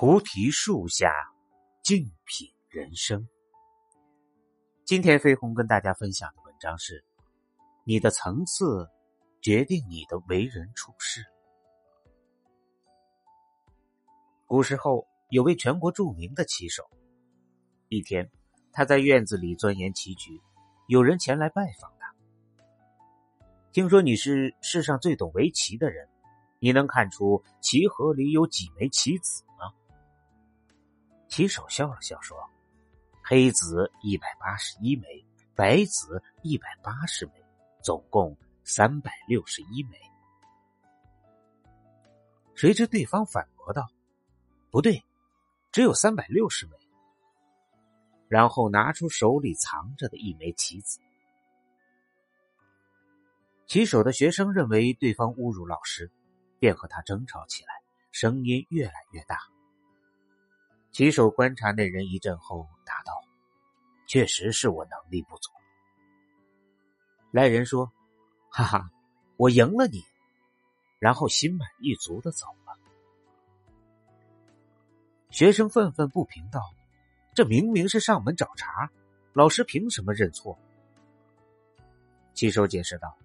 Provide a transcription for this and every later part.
菩提树下，静品人生。今天飞鸿跟大家分享的文章是：你的层次决定你的为人处事。古时候有位全国著名的棋手，一天他在院子里钻研棋局，有人前来拜访他。听说你是世上最懂围棋的人，你能看出棋盒里有几枚棋子？棋手笑了笑说：“黑子一百八十一枚，白子一百八十枚，总共三百六十一枚。”谁知对方反驳道：“不对，只有三百六十枚。”然后拿出手里藏着的一枚棋子。棋手的学生认为对方侮辱老师，便和他争吵起来，声音越来越大。棋手观察那人一阵后，答道：“确实是我能力不足。”来人说：“哈哈，我赢了你。”然后心满意足的走了。学生愤愤不平道：“这明明是上门找茬，老师凭什么认错？”棋手解释道：“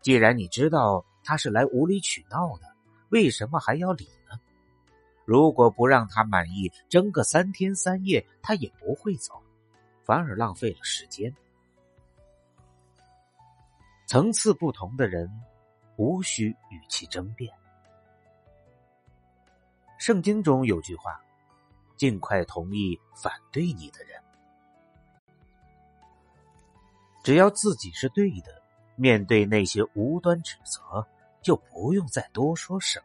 既然你知道他是来无理取闹的，为什么还要理呢？”如果不让他满意，争个三天三夜，他也不会走，反而浪费了时间。层次不同的人，无需与其争辩。圣经中有句话：“尽快同意反对你的人，只要自己是对的，面对那些无端指责，就不用再多说什么。”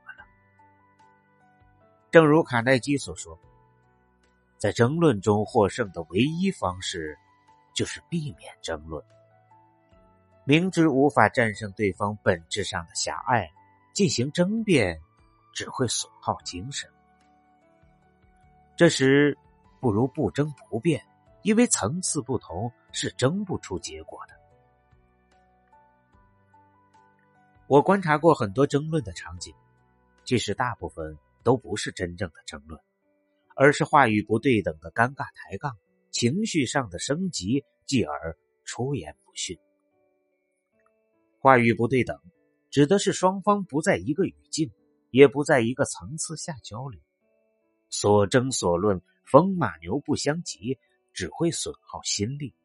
正如卡耐基所说，在争论中获胜的唯一方式，就是避免争论。明知无法战胜对方本质上的狭隘，进行争辩只会损耗精神。这时，不如不争不辩，因为层次不同，是争不出结果的。我观察过很多争论的场景，即使大部分。都不是真正的争论，而是话语不对等的尴尬抬杠，情绪上的升级，继而出言不逊。话语不对等，指的是双方不在一个语境，也不在一个层次下交流，所争所论，风马牛不相及，只会损耗心力。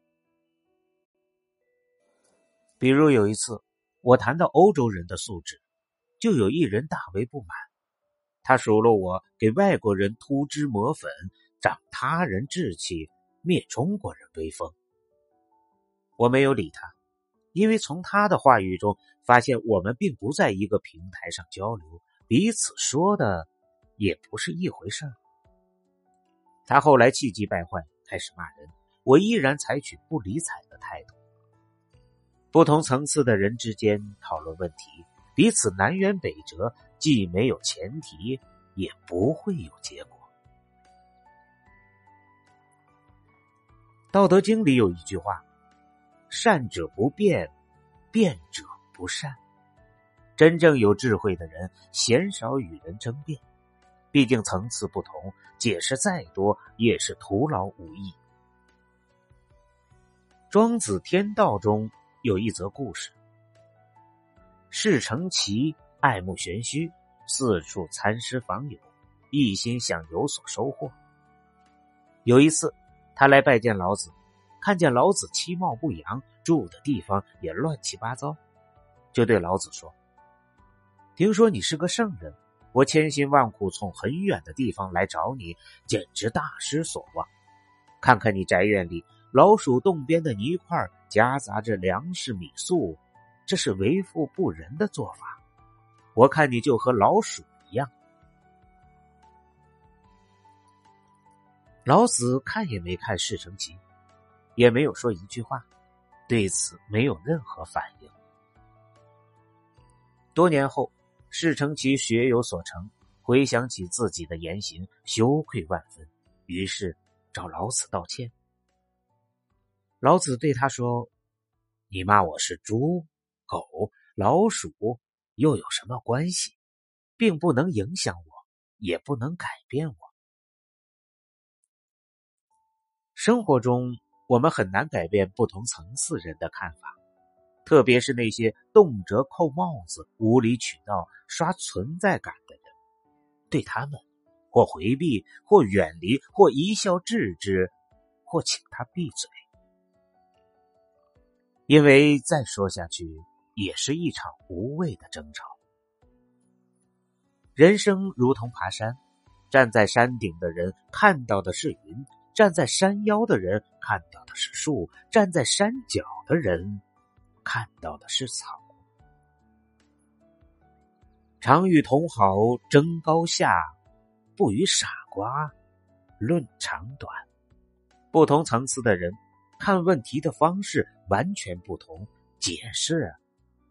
比如有一次，我谈到欧洲人的素质，就有一人大为不满。他数落我给外国人涂脂抹粉，长他人志气，灭中国人威风。我没有理他，因为从他的话语中发现我们并不在一个平台上交流，彼此说的也不是一回事儿。他后来气急败坏，开始骂人，我依然采取不理睬的态度。不同层次的人之间讨论问题，彼此南辕北辙。既没有前提，也不会有结果。《道德经》里有一句话：“善者不辩，辩者不善。”真正有智慧的人，鲜少与人争辩，毕竟层次不同，解释再多也是徒劳无益。《庄子·天道》中有一则故事：事成其。爱慕玄虚，四处参师访友，一心想有所收获。有一次，他来拜见老子，看见老子其貌不扬，住的地方也乱七八糟，就对老子说：“听说你是个圣人，我千辛万苦从很远的地方来找你，简直大失所望。看看你宅院里老鼠洞边的泥块夹杂着粮食米粟，这是为富不仁的做法。”我看你就和老鼠一样。老子看也没看释成奇，也没有说一句话，对此没有任何反应。多年后，释成奇学有所成，回想起自己的言行，羞愧万分，于是找老子道歉。老子对他说：“你骂我是猪、狗、老鼠。”又有什么关系，并不能影响我。也不能改变我。生活中，我们很难改变不同层次人的看法，特别是那些动辄扣帽子、无理取闹、刷存在感的人。对他们，或回避，或远离，或一笑置之，或请他闭嘴，因为再说下去也是一场无谓的争吵。人生如同爬山，站在山顶的人看到的是云。站在山腰的人看到的是树，站在山脚的人看到的是草。常与同好争高下，不与傻瓜论长短。不同层次的人看问题的方式完全不同，解释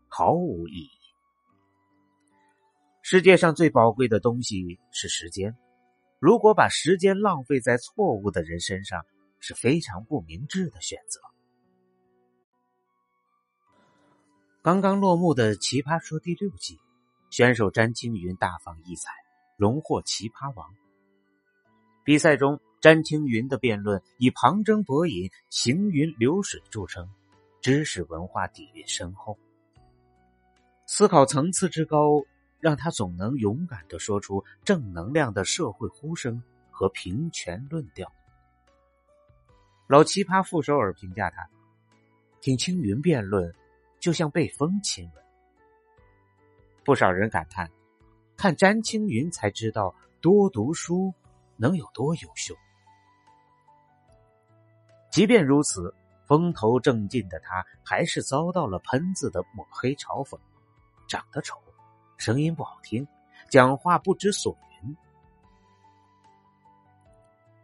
毫无意义。世界上最宝贵的东西是时间。如果把时间浪费在错误的人身上，是非常不明智的选择。刚刚落幕的《奇葩说》第六季，选手詹青云大放异彩，荣获奇葩王。比赛中，詹青云的辩论以旁征博引、行云流水著称，知识文化底蕴深厚，思考层次之高。让他总能勇敢的说出正能量的社会呼声和平权论调。老奇葩傅首尔评价他：听青云辩论，就像被风亲吻。不少人感叹：看詹青云才知道多读书能有多优秀。即便如此，风头正劲的他还是遭到了喷子的抹黑嘲讽，长得丑。声音不好听，讲话不知所云。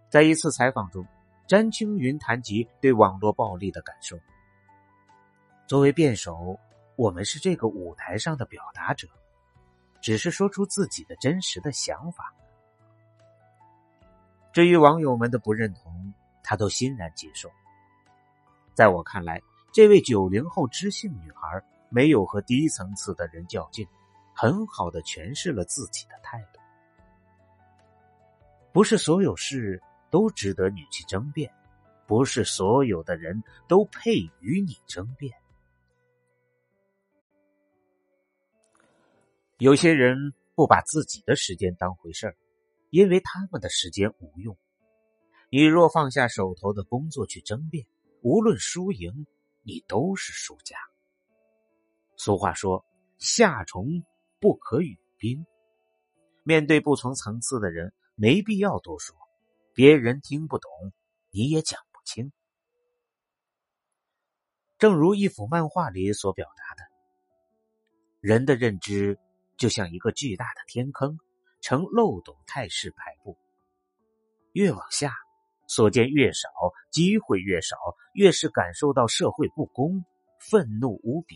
在一次采访中，詹青云谈及对网络暴力的感受。作为辩手，我们是这个舞台上的表达者，只是说出自己的真实的想法。至于网友们的不认同，他都欣然接受。在我看来，这位九零后知性女孩没有和低层次的人较劲。很好的诠释了自己的态度。不是所有事都值得你去争辩，不是所有的人都配与你争辩。有些人不把自己的时间当回事儿，因为他们的时间无用。你若放下手头的工作去争辩，无论输赢，你都是输家。俗话说：“夏虫。”不可语冰。面对不同层次的人，没必要多说，别人听不懂，你也讲不清。正如一幅漫画里所表达的，人的认知就像一个巨大的天坑，呈漏斗态势排布。越往下，所见越少，机会越少，越是感受到社会不公，愤怒无比；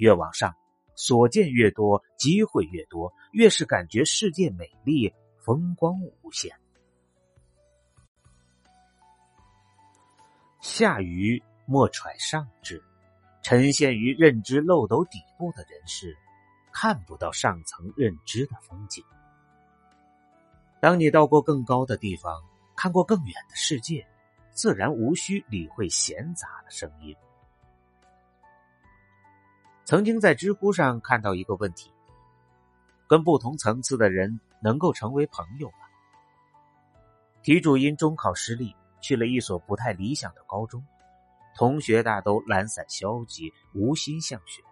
越往上。所见越多，机会越多，越是感觉世界美丽，风光无限。下愚莫揣上智，沉陷于认知漏斗底部的人士，看不到上层认知的风景。当你到过更高的地方，看过更远的世界，自然无需理会闲杂的声音。曾经在知乎上看到一个问题：跟不同层次的人能够成为朋友吗？题主因中考失利，去了一所不太理想的高中，同学大都懒散消极，无心向学。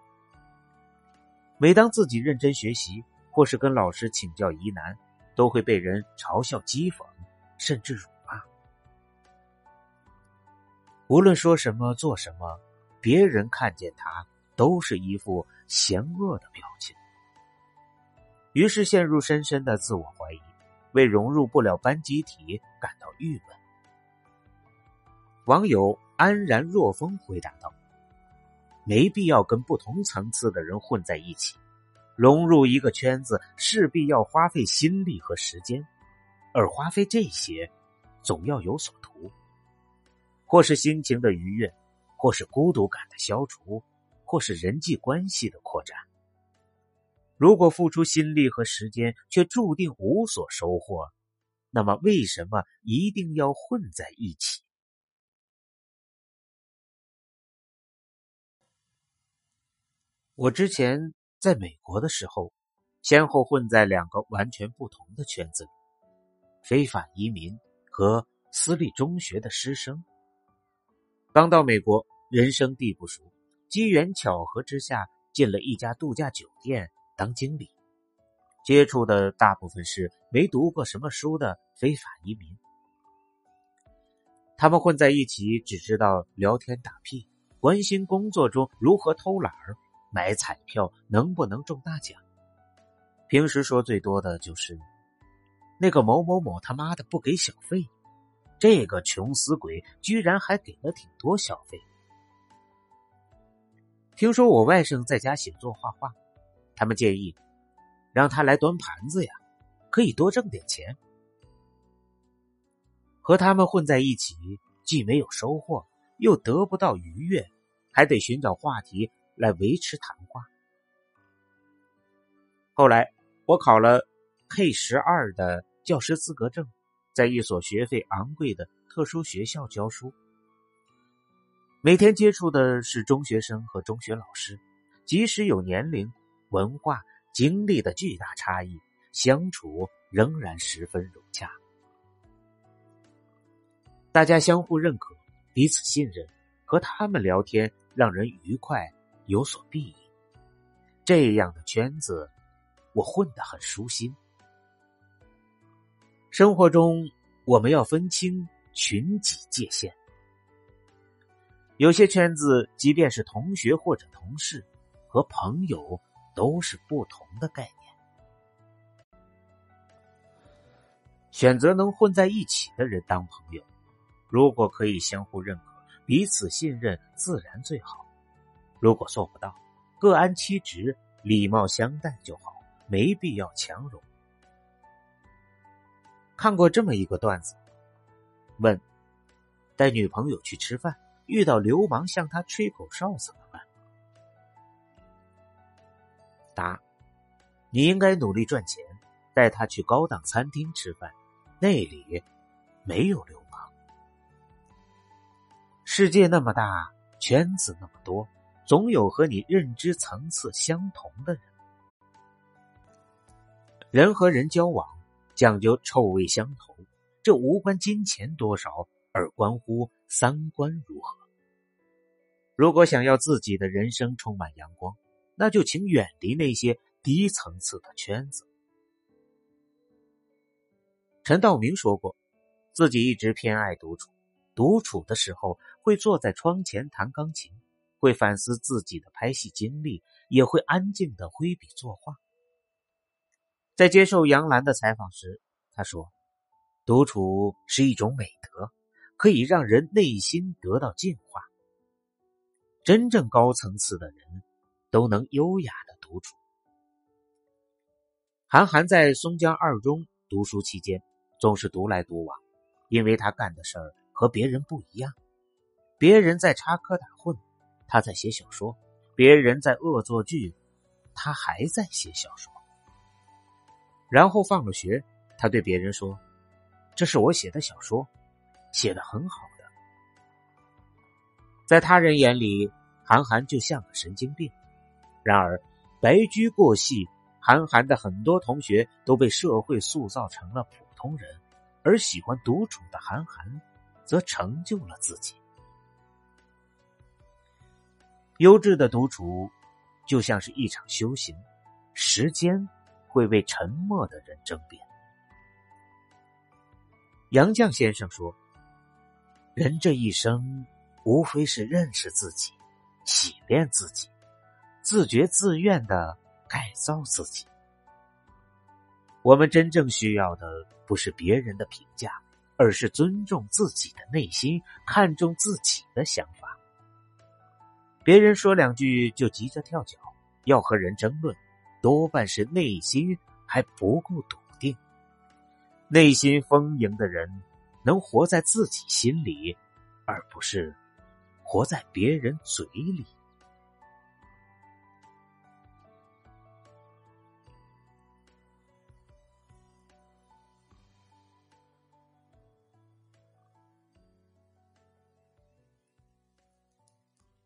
每当自己认真学习，或是跟老师请教疑难，都会被人嘲笑、讥讽，甚至辱骂。无论说什么、做什么，别人看见他。都是一副嫌恶的表情，于是陷入深深的自我怀疑，为融入不了班集体感到郁闷。网友安然若风回答道：“没必要跟不同层次的人混在一起，融入一个圈子势必要花费心力和时间，而花费这些，总要有所图，或是心情的愉悦，或是孤独感的消除。”或是人际关系的扩展。如果付出心力和时间，却注定无所收获，那么为什么一定要混在一起？我之前在美国的时候，先后混在两个完全不同的圈子里：非法移民和私立中学的师生。刚到美国，人生地不熟，机缘巧合之下进了一家度假酒店。当经理，接触的大部分是没读过什么书的非法移民。他们混在一起，只知道聊天打屁，关心工作中如何偷懒儿，买彩票能不能中大奖。平时说最多的就是那个某某某他妈的不给小费，这个穷死鬼居然还给了挺多小费。听说我外甥在家写作画画。他们建议让他来端盘子呀，可以多挣点钱。和他们混在一起，既没有收获，又得不到愉悦，还得寻找话题来维持谈话。后来，我考了 K 十二的教师资格证，在一所学费昂贵的特殊学校教书，每天接触的是中学生和中学老师，即使有年龄。文化经历的巨大差异，相处仍然十分融洽。大家相互认可，彼此信任，和他们聊天让人愉快，有所裨益。这样的圈子，我混得很舒心。生活中，我们要分清群己界限。有些圈子，即便是同学或者同事和朋友。都是不同的概念。选择能混在一起的人当朋友，如果可以相互认可、彼此信任，自然最好；如果做不到，各安其职、礼貌相待就好，没必要强融。看过这么一个段子，问：带女朋友去吃饭，遇到流氓向他吹口哨怎么办？答：你应该努力赚钱，带他去高档餐厅吃饭，那里没有流氓。世界那么大，圈子那么多，总有和你认知层次相同的人。人和人交往讲究臭味相投，这无关金钱多少，而关乎三观如何。如果想要自己的人生充满阳光。那就请远离那些低层次的圈子。陈道明说过，自己一直偏爱独处，独处的时候会坐在窗前弹钢琴，会反思自己的拍戏经历，也会安静的挥笔作画。在接受杨澜的采访时，他说：“独处是一种美德，可以让人内心得到净化。真正高层次的人。”都能优雅的独处。韩寒在松江二中读书期间，总是独来独往，因为他干的事儿和别人不一样。别人在插科打诨，他在写小说；别人在恶作剧，他还在写小说。然后放了学，他对别人说：“这是我写的小说，写的很好的。”在他人眼里，韩寒就像个神经病。然而，白驹过隙，韩寒的很多同学都被社会塑造成了普通人，而喜欢独处的韩寒，则成就了自己。优质的独处，就像是一场修行，时间会为沉默的人争辩。杨绛先生说：“人这一生，无非是认识自己，洗练自己。”自觉自愿的改造自己。我们真正需要的不是别人的评价，而是尊重自己的内心，看重自己的想法。别人说两句就急着跳脚，要和人争论，多半是内心还不够笃定。内心丰盈的人，能活在自己心里，而不是活在别人嘴里。